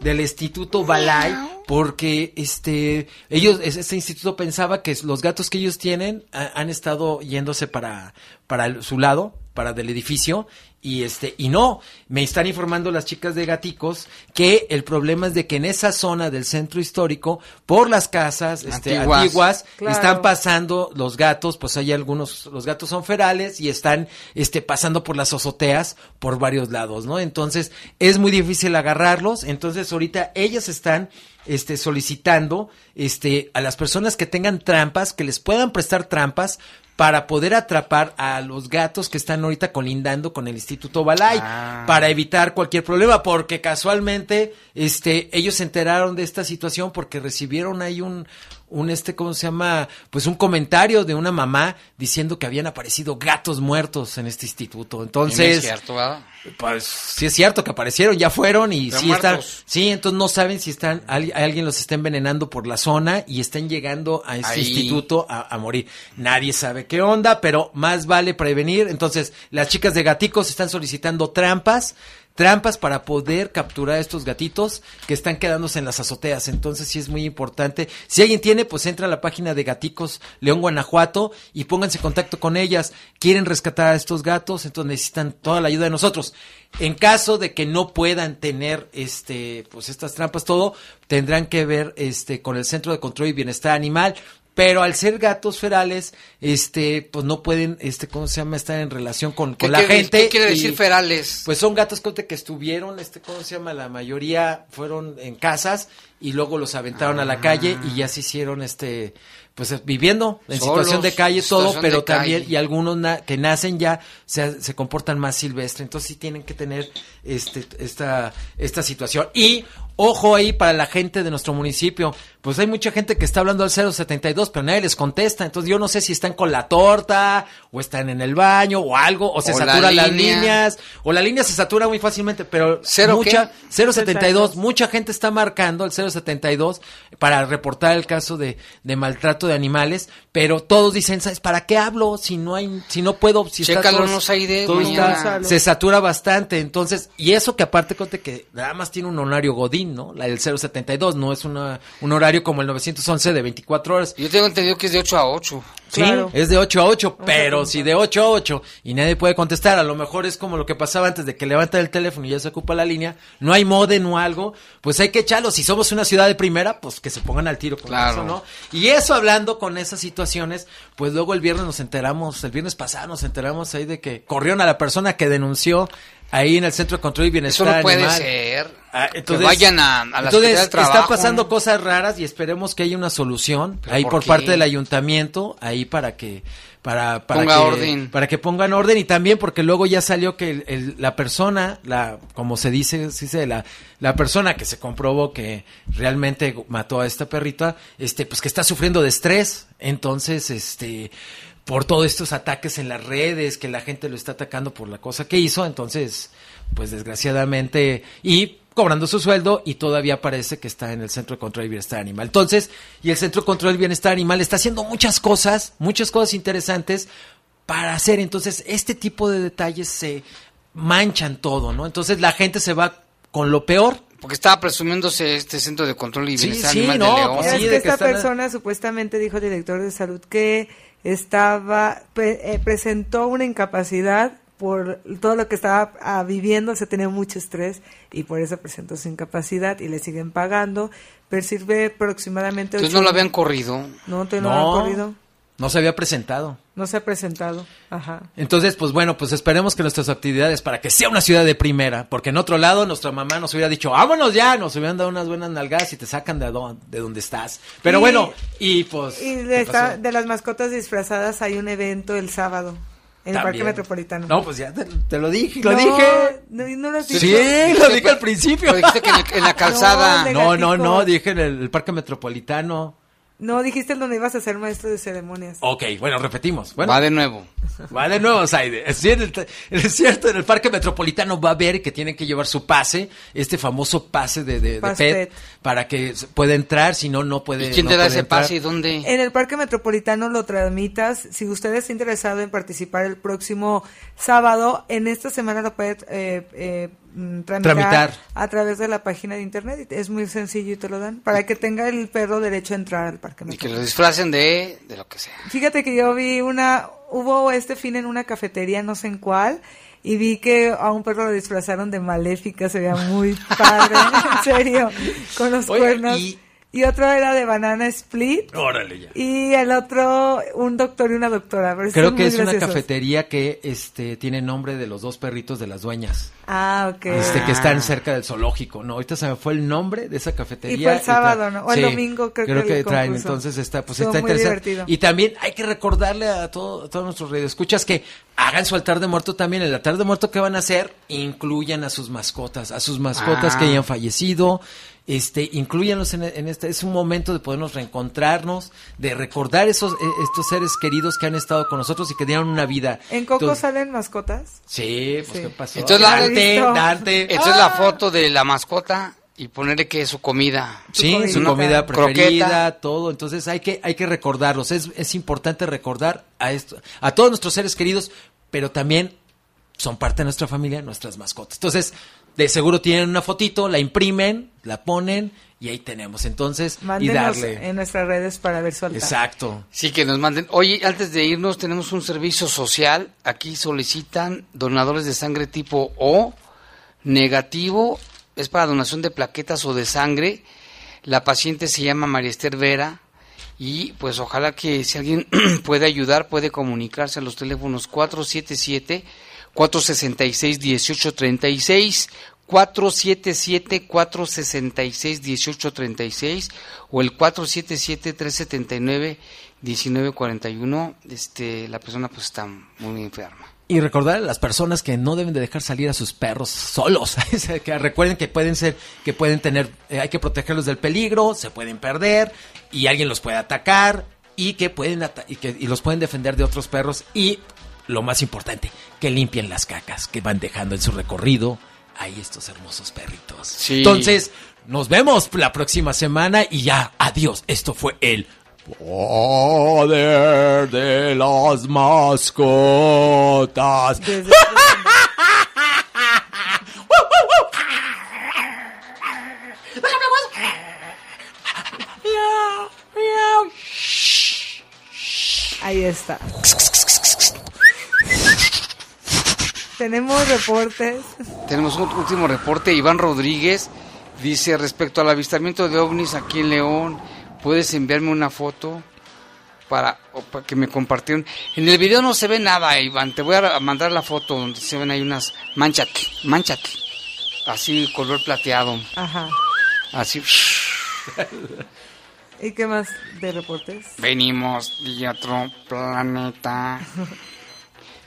del Instituto Balay porque este ellos es- este instituto pensaba que los gatos que ellos tienen ha- han estado yéndose para para el- su lado para del edificio y este y no me están informando las chicas de gaticos que el problema es de que en esa zona del centro histórico por las casas este, Antiguas. antiguas, Claro. están pasando los gatos pues hay algunos los gatos son ferales y están este pasando por las azoteas por varios lados no entonces es muy difícil agarrarlos entonces ahorita ellas están este solicitando este a las personas que tengan trampas que les puedan prestar trampas para poder atrapar a los gatos que están ahorita colindando con el Instituto Balay Ah. para evitar cualquier problema porque casualmente este ellos se enteraron de esta situación porque recibieron ahí un un este cómo se llama pues un comentario de una mamá diciendo que habían aparecido gatos muertos en este instituto entonces es cierto, ¿verdad? pues sí es cierto que aparecieron, ya fueron y Pero sí están, muertos. sí, entonces no saben si están, al- alguien los está envenenando por la zona y están llegando a ese Ahí. instituto a, a morir. Nadie sabe qué onda, pero más vale prevenir. Entonces, las chicas de Gaticos están solicitando trampas, trampas para poder capturar a estos gatitos que están quedándose en las azoteas. Entonces sí es muy importante. Si alguien tiene, pues entra a la página de Gaticos León Guanajuato y pónganse en contacto con ellas. Quieren rescatar a estos gatos, entonces necesitan toda la ayuda de nosotros. En caso de que no puedan tener este pues estas trampas todo, tendrán que ver este con el Centro de Control y Bienestar Animal pero al ser gatos ferales, este, pues no pueden, este, ¿cómo se llama? Estar en relación con, ¿Qué con la quiere- gente. qué quiere decir y, ferales? Pues son gatos conte, que estuvieron, este, ¿cómo se llama? La mayoría fueron en casas y luego los aventaron a la calle y ya se hicieron, este, pues viviendo en Solos, situación de calle todo, pero también, calle. y algunos na- que nacen ya se, se comportan más silvestre, entonces sí tienen que tener este, esta, esta situación. Y ojo ahí para la gente de nuestro municipio, pues hay mucha gente que está hablando al 072, pero nadie les contesta, entonces yo no sé si están con la torta, o están en el baño, o algo, o se O la saturan las línea. líneas, o la línea se satura muy fácilmente, pero ¿Cero mucha, qué? 072, mucha gente está marcando el 072 para reportar el caso de, de maltrato de animales, pero todos dicen, ¿sabes para qué hablo si no hay, si no puedo, si está Chécalo, todo- no sé, de todo está- se satura bastante, entonces, y eso que aparte conte que nada más tiene un horario godín, ¿no? La del 072, no es una, un horario como el 911 de 24 horas. Yo tengo entendido que es de 8 a 8. Sí, Claro. es de 8 a 8, pero si de 8 a 8 y nadie puede contestar, a lo mejor es como lo que pasaba antes de que levanta el teléfono y ya se ocupa la línea, no hay modem o algo, pues hay que echarlo. Si somos una ciudad de primera, pues que se pongan al tiro con Claro. eso, ¿no? Y eso hablando con esas situaciones, pues luego el viernes nos enteramos, el viernes pasado nos enteramos ahí de que corrieron a la persona que denunció ahí en el Centro de Control y Eso Bienestar no puede Animal. ser. Ah, que vayan a, a la entonces, del Trabajo. están pasando cosas raras y esperemos que haya una solución ¿Pero ahí por parte del ayuntamiento ahí para que para, para Ponga que, orden. para que pongan orden y también porque luego ya salió que el- el- la persona la como se dice se dice la la persona que se comprobó que realmente mató a esta perrita este pues que está sufriendo de estrés entonces este por todos estos ataques en las redes, que la gente lo está atacando por la cosa que hizo, entonces, pues desgraciadamente, y cobrando su sueldo y todavía parece que está en el Centro de Control y Bienestar Animal. Entonces, y el Centro de Control y Bienestar Animal está haciendo muchas cosas, muchas cosas interesantes para hacer, entonces, este tipo de detalles se manchan todo, ¿no? Entonces la gente se va con lo peor. Porque estaba presumiéndose este centro de control y bienestar sí, animal no, de León. pues Es que de que esta están- persona supuestamente dijo el director de salud que estaba pre- eh, presentó una incapacidad por todo lo que estaba ah, viviendo, se tenía mucho estrés y por eso presentó su incapacidad y le siguen pagando. Percibe aproximadamente. Entonces ocho- no lo habían corrido. No, todavía no, lo No. han corrido. No se había presentado. No se ha presentado. Ajá. Entonces, pues bueno, pues esperemos que nuestras actividades para que sea una ciudad de primera, porque en otro lado nuestra mamá nos hubiera dicho, vámonos ya, nos hubieran dado unas buenas nalgadas y te sacan de, de donde estás. Pero Y- bueno, y pues... Y ¿qué de, esta- de las mascotas disfrazadas hay un evento el sábado en el Parque. Metropolitano. No, pues ya te, te lo dije, lo No, dije. No, no lo Sí, lo dije al principio. Pero dijiste que en, el- en la [laughs] calzada. No, no, no, dije en el, el Parque Metropolitano. No, dijiste donde ibas a ser maestro de ceremonias. Ok, bueno, repetimos. Bueno, Va de nuevo. Va de nuevo, Saide. Es cierto, es cierto, en el Parque Metropolitano va a ver que tienen que llevar su pase, este famoso pase de, de, PET, para que pueda entrar, si no, no puede ¿Y quién no te da ese entrar. pase y dónde? En el Parque Metropolitano lo tramitas. Si usted está interesado en participar el próximo sábado, en esta semana lo puede eh, eh, tramitar, Tramitar. a través de la página de internet. Es muy sencillo y te lo dan para que tenga el perro derecho a entrar al Parque Y que lo disfracen de, de lo que sea. Fíjate que yo vi una, hubo este fin en una cafetería, no sé en cuál, y vi que a un perro lo disfrazaron de maléfica, se veía muy padre, [laughs] en serio, con los Oye, cuernos. y- Y... otro era de banana split. Órale ya. Y el otro, un doctor y una doctora. pero Creo que muy es una cafetería que este tiene nombre de los dos perritos de las dueñas. Ah, ok. Este, que están cerca del zoológico, ¿no? Ahorita se me fue el nombre de esa cafetería. Y fue el sábado, ¿no? O el domingo, creo que el traen, concurso. entonces está, pues Estuvo está muy interesante. divertido. Y también hay que recordarle a, todo, a todos nuestros radioescuchas que hagan su altar de muerto también. El altar de muerto que van a hacer, incluyan a sus mascotas, a sus mascotas Ah. que hayan fallecido. Este, incluyanlos en, en este, es un momento de podernos reencontrarnos, de recordar esos, eh, estos seres queridos que han estado con nosotros y que dieron una vida. ¿En Coco Entonces- salen mascotas? Sí, pues Sí. qué pasó. Entonces la- Dante. Dante. Esta es la foto de la mascota y ponerle que es su comida. Sí, su comida Croqueta. preferida, todo. Entonces hay que, hay que recordarlos. Es, es importante recordar a esto, a todos nuestros seres queridos, pero también son parte de nuestra familia, nuestras mascotas. Entonces, de seguro tienen una fotito, la imprimen, la ponen y ahí tenemos. Entonces, y darle. en nuestras redes para ver su altar. Exacto. Sí, que nos manden. Oye, antes de irnos, tenemos un servicio social. Aquí solicitan donadores de sangre tipo O, negativo, es para donación de plaquetas o de sangre. La paciente se llama María Esther Vera. Y pues ojalá que si alguien [clears throat] puede ayudar, puede comunicarse a los teléfonos 477 466 1836 477 466 1836 o el 477 379 1941 este la persona pues está muy enferma Y recordar a las personas que no deben de dejar salir a sus perros solos. [laughs] Recuerden que pueden ser, que pueden tener, eh, hay que protegerlos del peligro, se pueden perder y alguien los puede atacar y que pueden y los pueden defender de otros perros y lo más importante, que limpien las cacas que van dejando en su recorrido ahí estos hermosos perritos. Sí. Entonces, nos vemos la próxima semana y ya, adiós. Esto fue el Poder de las mascotas. Desde- [laughs] Ahí está. [laughs] Tenemos reportes. tenemos un último reporte Iván Rodríguez dice respecto al avistamiento de ovnis aquí en León puedes enviarme una foto para, para que me compartieron en el video no se ve nada Iván te voy a mandar la foto donde se ven ahí unas manchate manchate así color plateado Ajá. así ¿Y qué más de reportes? venimos de otro planeta [laughs]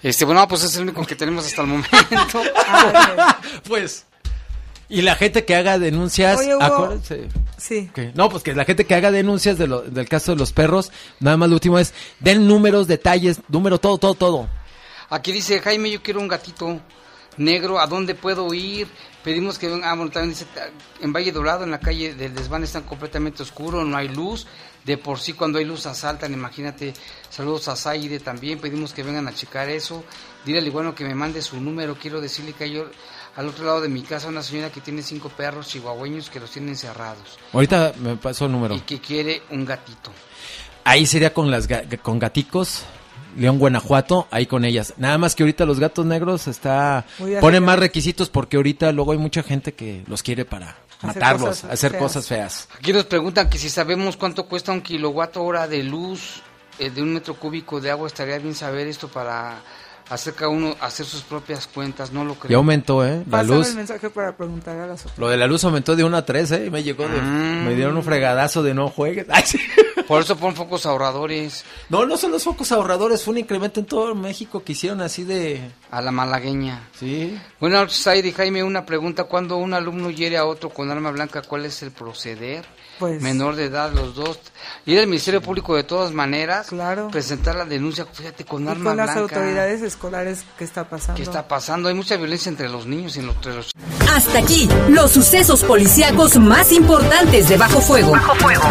este bueno pues es el único que tenemos hasta el momento [laughs] Ah, Pues. Y la gente que haga denuncias, Oye, Hugo. acuérdense. Sí. No, pues que la gente que haga denuncias de lo- del caso de los perros, nada más lo último es, den números, detalles, número, todo, todo, todo. Aquí dice Jaime, yo quiero un gatito negro, ¿a dónde puedo ir? Pedimos que vengan, ah, bueno, también dice, en Valle Dorado, en la calle del desván están completamente oscuro, no hay luz, de por sí cuando hay luz asaltan, imagínate, saludos a Zaire también, pedimos que vengan a checar eso, dile al iguano que me mande su número, quiero decirle que hay al otro lado de mi casa una señora que tiene cinco perros chihuahueños que los tienen encerrados Ahorita me pasó el número. y que quiere un gatito. Ahí sería con las ga- con gaticos. León, Guanajuato, ahí con ellas. Nada más que ahorita los gatos negros está ponen más requisitos porque ahorita luego hay mucha gente que los quiere para matarlos, cosas hacer feas. cosas feas. Aquí nos preguntan que si sabemos cuánto cuesta un kilowatt hora de luz eh, de un metro cúbico de agua, estaría bien saber esto para hacer cada uno hacer sus propias cuentas, no lo creo. Ya aumentó, ¿eh? La Pásame luz. el mensaje para preguntar a las otras. Lo de la luz aumentó de 1 a 3, ¿eh? Y Me llegó de... Mm. Me dieron un fregadazo de no juegues. [laughs] Ay, sí. Por eso pon focos ahorradores No, no son los focos ahorradores, fue un incremento en todo México que hicieron así de... a la malagueña. Sí. Bueno, Saidi Jaime, una pregunta. Cuando un alumno hiere a otro con arma blanca, ¿cuál es el proceder? Pues- Menor de edad, los dos. Ir al Ministerio Público de todas maneras. Claro. Presentar la denuncia, fíjate, con Y arma con las blanca. autoridades escolares, ¿qué está pasando? ¿Qué está pasando? Hay mucha violencia entre los niños y entre los Hasta aquí, los sucesos policíacos más importantes de Bajo Fuego. Bajo Fuego.